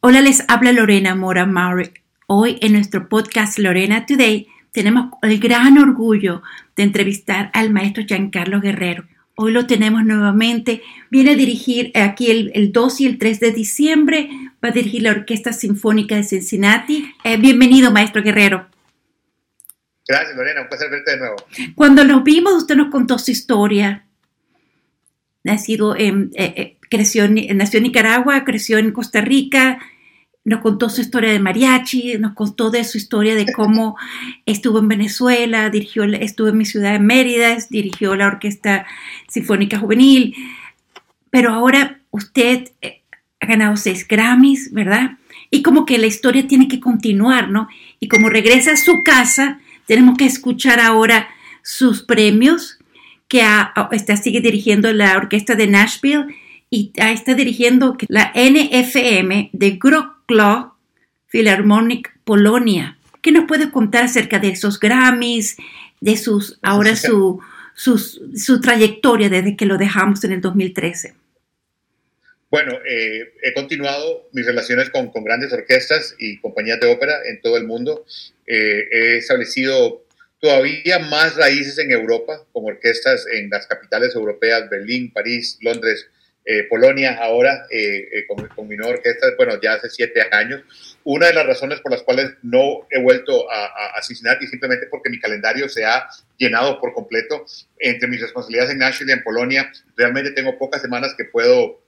Hola, les habla Lorena Mora Maury. Hoy en nuestro podcast Lorena Today tenemos el gran orgullo de entrevistar al maestro Giancarlo Guerrero. Hoy lo tenemos nuevamente. Viene a dirigir aquí el, 2 y el 3 de diciembre. Va a dirigir la Orquesta Sinfónica de Cincinnati. Eh, bienvenido, maestro Guerrero. Gracias, Lorena. Un placer verte de nuevo. Cuando lo vimos, usted nos contó su historia. Nacido en, eh, eh, creció nació en Nicaragua, creció en Costa Rica, nos contó su historia de mariachi, nos contó de su historia de cómo estuvo en Venezuela, dirigió, estuvo en mi ciudad de Mérida, dirigió la Orquesta Sinfónica Juvenil, pero ahora usted eh, ha ganado seis Grammys, ¿verdad? Y como que la historia tiene que continuar, ¿no? Y como regresa a su casa, tenemos que escuchar ahora sus premios, que está, sigue dirigiendo la Orquesta de Nashville y está dirigiendo la NFM de Wrocław Philharmonic Polonia. ¿Qué nos puede contar acerca de esos Grammys, de sus, ahora su, su, trayectoria desde que lo dejamos en el 2013? Bueno, eh, he continuado mis relaciones con, con, grandes orquestas y compañías de ópera en todo el mundo. Eh, he establecido todavía más raíces en Europa, con orquestas en las capitales europeas, Berlín, París, Londres, eh, Polonia ahora eh, eh, con, mi nueva orquesta, bueno, ya hace siete años. Una de las razones por las cuales no he vuelto a, a, Cincinnati simplemente porque mi calendario se ha llenado por completo entre mis responsabilidades en Nashville y en Polonia. Realmente tengo pocas semanas que puedo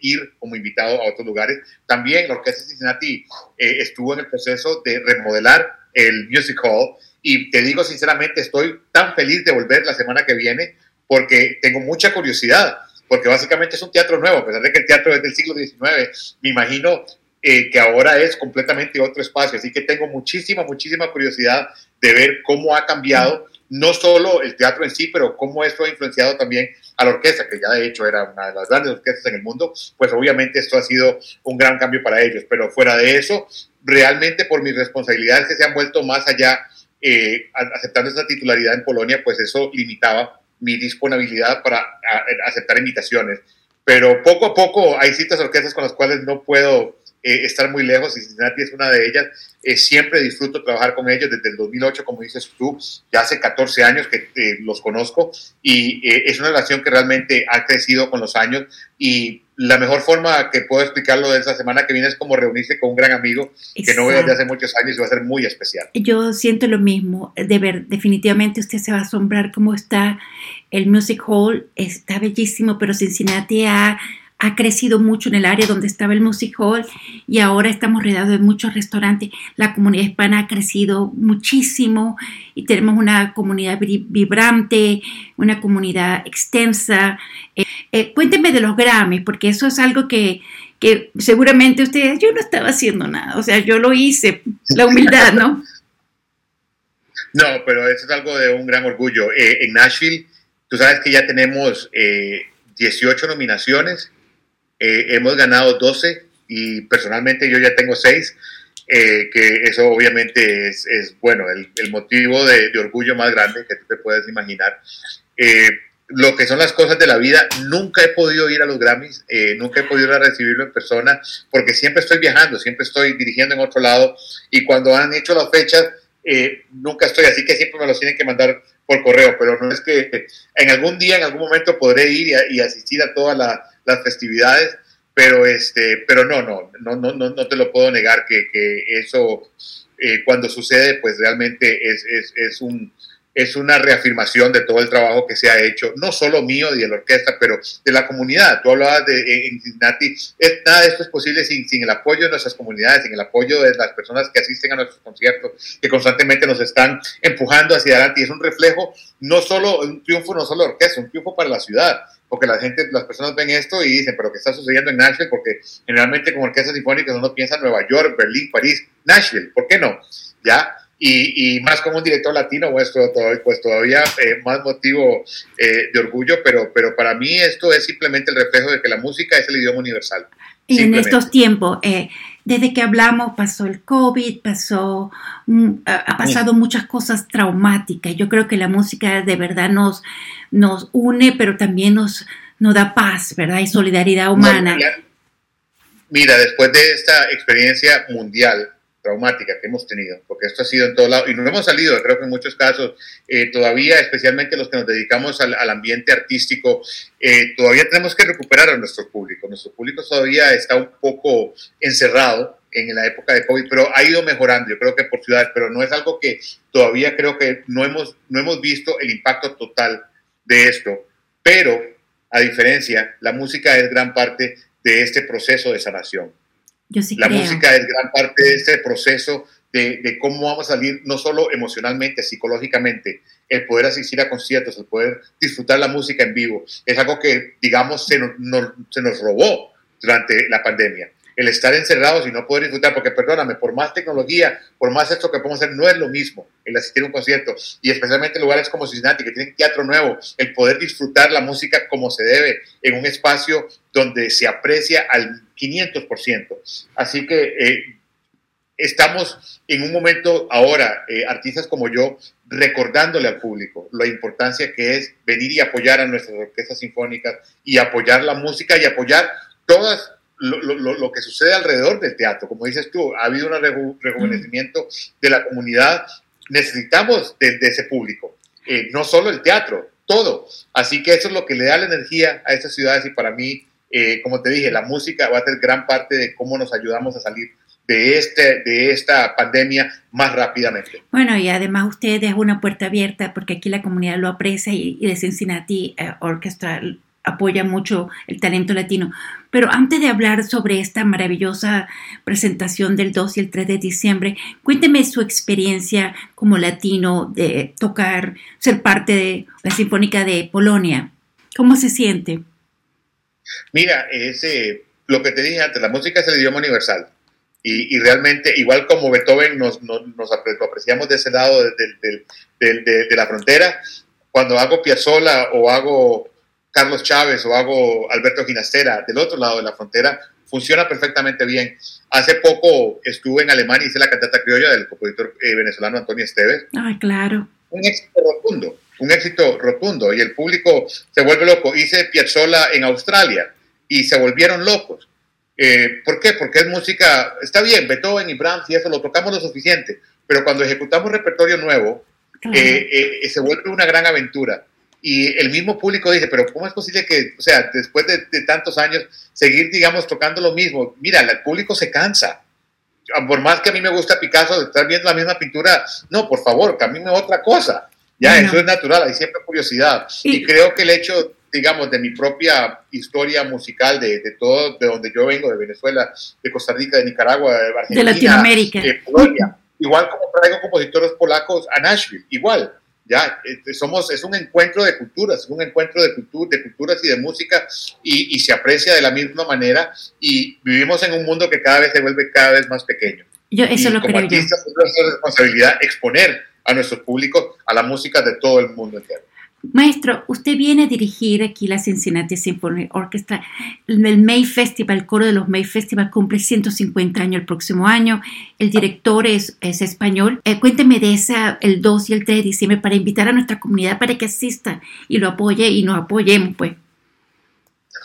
ir como invitado a otros lugares. También la orquesta de Cincinnati estuvo en el proceso de remodelar el Music Hall y te digo sinceramente, estoy tan feliz de volver la semana que viene porque tengo mucha curiosidad porque básicamente es un teatro nuevo, a pesar de que el teatro es del siglo XIX, me imagino eh, que ahora es completamente otro espacio, así que tengo muchísima, muchísima curiosidad de ver cómo ha cambiado no solo el teatro en sí, pero cómo esto ha influenciado también a la orquesta, que ya de hecho era una de las grandes orquestas en el mundo, pues obviamente esto ha sido un gran cambio para ellos, pero fuera de eso, realmente por mis responsabilidades que se han vuelto más allá, eh, aceptando esta titularidad en Polonia, pues eso limitaba mi disponibilidad para aceptar invitaciones. Pero poco a poco hay ciertas orquestas con las cuales no puedo eh, estar muy lejos y Cincinnati es una de ellas. Eh, siempre disfruto trabajar con ellos desde el 2008, como dices tú, ya hace 14 años que eh, los conozco y es una relación que realmente ha crecido con los años y la mejor forma que puedo explicarlo de esta semana que viene es como reunirse con un gran amigo que no veo desde hace muchos años y va a ser muy especial. Yo siento lo mismo, de ver, definitivamente usted se va a asombrar cómo está el Music Hall, está bellísimo, pero Cincinnati ha ha crecido mucho en el área donde estaba el Music Hall y ahora estamos rodeados de muchos restaurantes. La comunidad hispana ha crecido muchísimo y tenemos una comunidad vibrante, una comunidad extensa. Eh, eh, cuéntenme de los Grammys, porque eso es algo que, que seguramente ustedes, yo no estaba haciendo nada, o sea, yo lo hice, la humildad, ¿no? No, pero eso es algo de un gran orgullo. Eh, en Nashville, tú sabes que ya tenemos 18 nominaciones eh, hemos ganado 12 y personalmente yo ya tengo 6, eh, que eso obviamente es, es bueno, el, el motivo de, de, orgullo más grande que tú te puedes imaginar. Eh, lo que son las cosas de la vida, nunca he podido ir a los Grammys, nunca he podido ir a recibirlo en persona, porque siempre estoy viajando, siempre estoy dirigiendo en otro lado, y cuando han hecho las fechas, nunca estoy, así que siempre me los tienen que mandar por correo, pero no es que en algún día, en algún momento podré ir y, y asistir a toda la, las festividades, pero, este, pero no, no, no, no, no te lo puedo negar que, que eso eh, cuando sucede, pues realmente es, es, es, un, es una reafirmación de todo el trabajo que se ha hecho, no solo mío y de la orquesta, pero de la comunidad. Tú hablabas de en Cincinnati, nada de esto es posible sin, sin, el apoyo de nuestras comunidades, sin el apoyo de las personas que asisten a nuestros conciertos, que constantemente nos están empujando hacia adelante. Y es un reflejo, no solo un triunfo, no solo de orquesta, un triunfo para la ciudad porque la gente, las personas ven esto y dicen, pero ¿qué está sucediendo en Nashville? Porque generalmente como orquesta sinfónica uno piensa en Nueva York, Berlín, París, Nashville, ¿por qué no? ¿Ya? Y, y más como un director latino, pues, todavía, pues todavía eh, más motivo eh, de orgullo, pero, pero para mí esto es simplemente el reflejo de que la música es el idioma universal. Y en estos tiempos, eh, desde que hablamos pasó el COVID, pasó, mm, ha pasado muchas cosas traumáticas. Yo creo que la música de verdad nos, nos une, pero también nos, nos da paz, ¿verdad? Y solidaridad humana. Mira, después de esta experiencia mundial traumática que hemos tenido, porque esto ha sido en todo lado, y no hemos salido, creo que en muchos casos, eh, todavía, especialmente los que nos dedicamos al, ambiente artístico, eh, todavía tenemos que recuperar a nuestro público. Nuestro público todavía está un poco encerrado en la época de COVID, pero ha ido mejorando, yo creo que por ciudades, pero no es algo que todavía creo que no hemos, no hemos visto el impacto total de esto. Pero, a diferencia, la música es gran parte de este proceso de sanación. Yo sí la música es gran parte de este proceso de, cómo vamos a salir, no solo emocionalmente, psicológicamente, el poder asistir a conciertos, el poder disfrutar la música en vivo, es algo que, digamos, se se nos robó durante la pandemia. El estar encerrados y no poder disfrutar, porque perdóname, por más tecnología, por más esto que podemos hacer, no es lo mismo el asistir a un concierto, y especialmente en lugares como Cincinnati, que tienen teatro nuevo, el poder disfrutar la música como se debe, en un espacio donde se aprecia al 500%. Así que eh, estamos en un momento ahora, eh, artistas como yo, recordándole al público la importancia que es venir y apoyar a nuestras orquestas sinfónicas y apoyar la música y apoyar todas lo, que sucede alrededor del teatro. Como dices tú, ha habido un rejuvenecimiento de la comunidad. Necesitamos de, ese público, eh, no solo el teatro, todo. Así que eso es lo que le da la energía a estas ciudades y para mí, eh, como te dije, la música va a ser gran parte de cómo nos ayudamos a salir de, este, de esta pandemia más rápidamente. Bueno, y además usted es una puerta abierta porque aquí la comunidad lo aprecia y, de Cincinnati eh, Orchestra apoya mucho el talento latino. Pero antes de hablar sobre esta maravillosa presentación del 2 y el 3 de diciembre, cuénteme su experiencia como latino de tocar, ser parte de la Sinfónica de Polonia. ¿Cómo se siente? Mira, es lo que te dije antes, la música es el idioma universal. Y, realmente, igual como Beethoven nos, nos, apreciamos de ese lado de, de la frontera, cuando hago Piazzolla o hago Carlos Chávez o hago Alberto Ginastera del otro lado de la frontera, funciona perfectamente bien. Hace poco estuve en Alemania y hice la cantata criolla del compositor eh, venezolano Antonio Esteves. Ay, claro. Un éxito rotundo, un éxito rotundo. Y el público se vuelve loco. Hice Piazzolla en Australia y se volvieron locos. Eh, ¿Por qué? Porque es música, está bien, Beethoven y Brahms y eso lo tocamos lo suficiente, pero cuando ejecutamos repertorio nuevo, eh, se vuelve una gran aventura y el mismo público dice, pero ¿cómo es posible que, o sea, después de, tantos años, seguir, digamos, tocando lo mismo? Mira, el público se cansa. Por más que a mí me gusta Picasso, estar viendo la misma pintura, no, por favor, camine otra cosa. Ya, eso es natural, hay siempre curiosidad. Y, creo que el hecho, digamos, de mi propia historia musical, de, de, todo, de donde yo vengo, de Venezuela, de Costa Rica, de Nicaragua, de Argentina, de Latinoamérica, de Polonia, igual como traigo compositores polacos a Nashville, igual ya este, somos, es un encuentro de culturas, un encuentro de, de culturas y de música y, se aprecia de la misma manera y vivimos en un mundo que cada vez se vuelve cada vez más pequeño. Yo eso lo como creo artistas, es nuestra responsabilidad exponer a nuestro público a la música de todo el mundo entero. Maestro, usted viene a dirigir aquí la Cincinnati Symphony Orchestra. El May Festival, el coro de los May Festival cumple 150 años el próximo año. El director es, es español. Eh, cuénteme de esa, el 2 y el 3 de diciembre, para invitar a nuestra comunidad para que asista y lo apoye y nos apoyemos, pues.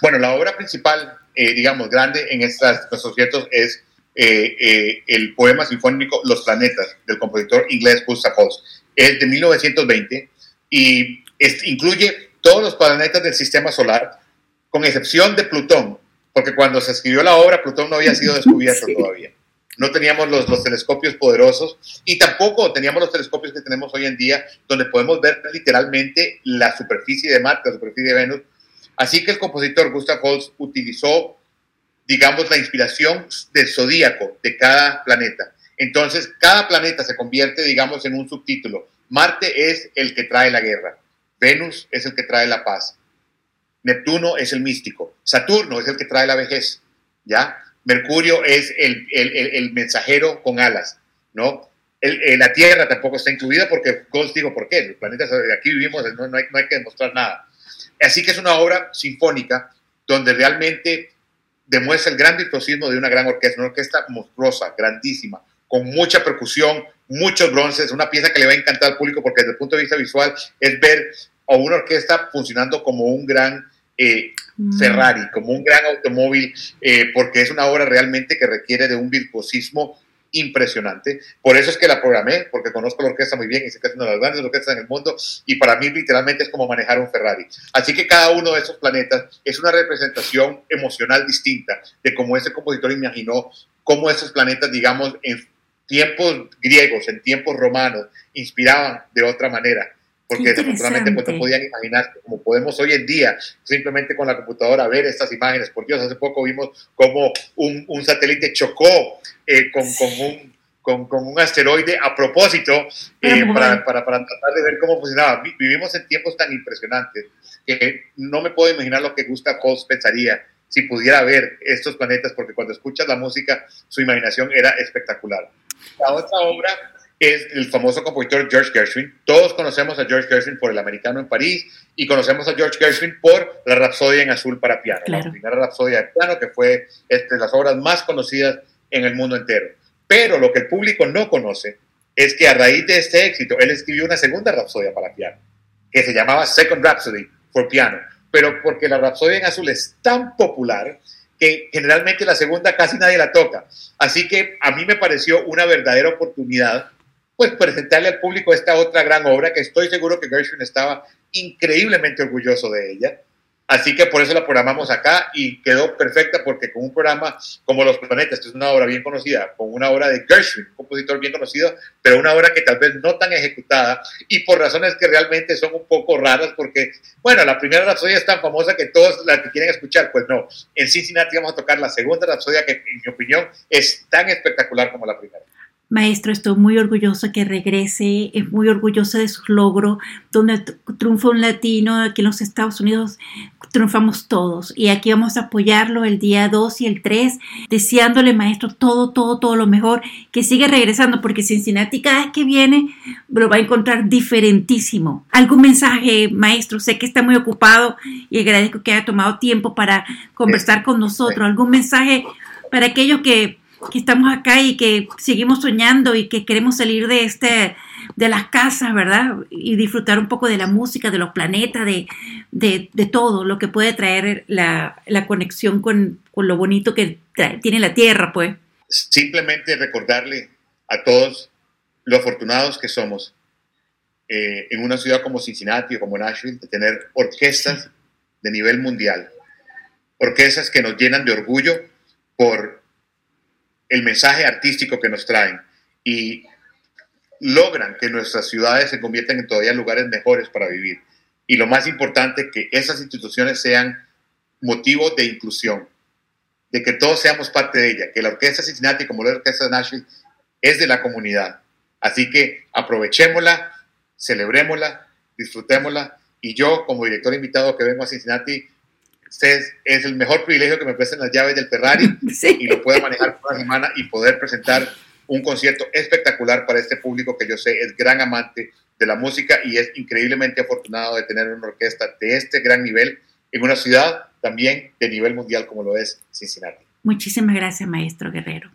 Bueno, la obra principal, eh, digamos, grande en estos conciertos es eh, el poema sinfónico Los Planetas, del compositor inglés Gustav Holst. Es de 1920 y incluye todos los planetas del sistema solar, con excepción de Plutón, porque cuando se escribió la obra, Plutón no había sido descubierto todavía. No teníamos los, los, telescopios poderosos y tampoco teníamos los telescopios que tenemos hoy en día, donde podemos ver literalmente la superficie de Marte, la superficie de Venus. Así que el compositor Gustav Holst utilizó, digamos, la inspiración del zodíaco de cada planeta. Entonces, cada planeta se convierte, digamos, en un subtítulo. Marte es el que trae la guerra. Venus es el que trae la paz. Neptuno es el místico. Saturno es el que trae la vejez. ¿Ya? Mercurio es el, mensajero con alas. ¿No? la Tierra tampoco está incluida porque Ghost digo, ¿por qué? Los planetas, aquí vivimos, no, hay, que demostrar nada. Así que es una obra sinfónica donde realmente demuestra el gran virtuosismo de una gran orquesta, una orquesta monstruosa, grandísima, con mucha percusión, muchos bronces, una pieza que le va a encantar al público porque desde el punto de vista visual es ver a una orquesta funcionando como un gran eh, mm. Ferrari, como un gran automóvil, eh, porque es una obra realmente que requiere de un virtuosismo impresionante. Por eso es que la programé, porque conozco la orquesta muy bien y sé que es una de las grandes orquestas en el mundo y para mí literalmente es como manejar un Ferrari. Así que cada uno de esos planetas es una representación emocional distinta de cómo ese compositor imaginó cómo esos planetas, digamos, en tiempos griegos, en tiempos romanos, inspiraban de otra manera porque desafortunadamente pues, no podían imaginar, como podemos hoy en día, simplemente con la computadora ver estas imágenes. Por Dios, hace poco vimos cómo un, un satélite chocó eh, con, con, un, con, con, un asteroide a propósito eh, para, para, para, tratar de ver cómo funcionaba. Vivimos en tiempos tan impresionantes que no me puedo imaginar lo que Gustav Holst pensaría si pudiera ver estos planetas, porque cuando escuchas la música, su imaginación era espectacular. La otra obra es el famoso compositor George Gershwin. Todos conocemos a George Gershwin por El Americano en París y conocemos a George Gershwin por La Rapsodia en Azul para piano, la primera Rapsodia de piano que fue entre las obras más conocidas en el mundo entero. Pero lo que el público no conoce es que a raíz de este éxito él escribió una segunda Rapsodia para piano que se llamaba Second Rhapsody for Piano, pero porque la Rapsodia en Azul es tan popular generalmente la segunda casi nadie la toca. Así que a mí me pareció una verdadera oportunidad pues presentarle al público esta otra gran obra que estoy seguro que Gershwin estaba increíblemente orgulloso de ella. Así que por eso la programamos acá y quedó perfecta porque con un programa como Los Planetas, que es una obra bien conocida, con una obra de Gershwin, un compositor bien conocido, pero una obra que tal vez no tan ejecutada y por razones que realmente son un poco raras porque, bueno, la primera rapsodia es tan famosa que todos la quieren escuchar, pues no. En Cincinnati vamos a tocar la segunda rapsodia que en mi opinión es tan espectacular como la primera. Maestro, estoy muy orgullosa que regrese, es muy orgullosa de su logro, donde triunfó un latino, aquí en los Estados Unidos triunfamos todos y aquí vamos a apoyarlo el día 2 y el 3, deseándole, maestro, todo, todo, todo lo mejor, que siga regresando, porque Cincinnati cada vez que viene lo va a encontrar diferentísimo. ¿Algún mensaje, maestro? Sé que está muy ocupado y agradezco que haya tomado tiempo para conversar con nosotros. ¿Algún mensaje para aquellos que que estamos acá y que seguimos soñando y que queremos salir de este de las casas, ¿verdad? Y disfrutar un poco de la música, de los planetas, de, de, todo lo que puede traer la, la conexión con, con, lo bonito que tiene la Tierra, pues. Simplemente recordarle a todos lo afortunados que somos eh, en una ciudad como Cincinnati o como Nashville de tener orquestas de nivel mundial, orquestas que nos llenan de orgullo por el mensaje artístico que nos traen y logran que nuestras ciudades se conviertan en todavía lugares mejores para vivir. Y lo más importante, que esas instituciones sean motivo de inclusión, de que todos seamos parte de ella, que la Orquesta Cincinnati, como la Orquesta de Nashville, es de la comunidad. Así que aprovechémosla, celebrémosla, disfrutémosla. Y yo, como director invitado que vengo a Cincinnati, es, es el mejor privilegio que me presten las llaves del Ferrari y lo pueda manejar por una semana y poder presentar un concierto espectacular para este público que yo sé es gran amante de la música y es increíblemente afortunado de tener una orquesta de este gran nivel en una ciudad también de nivel mundial como lo es Cincinnati. Muchísimas gracias, maestro Guerrero.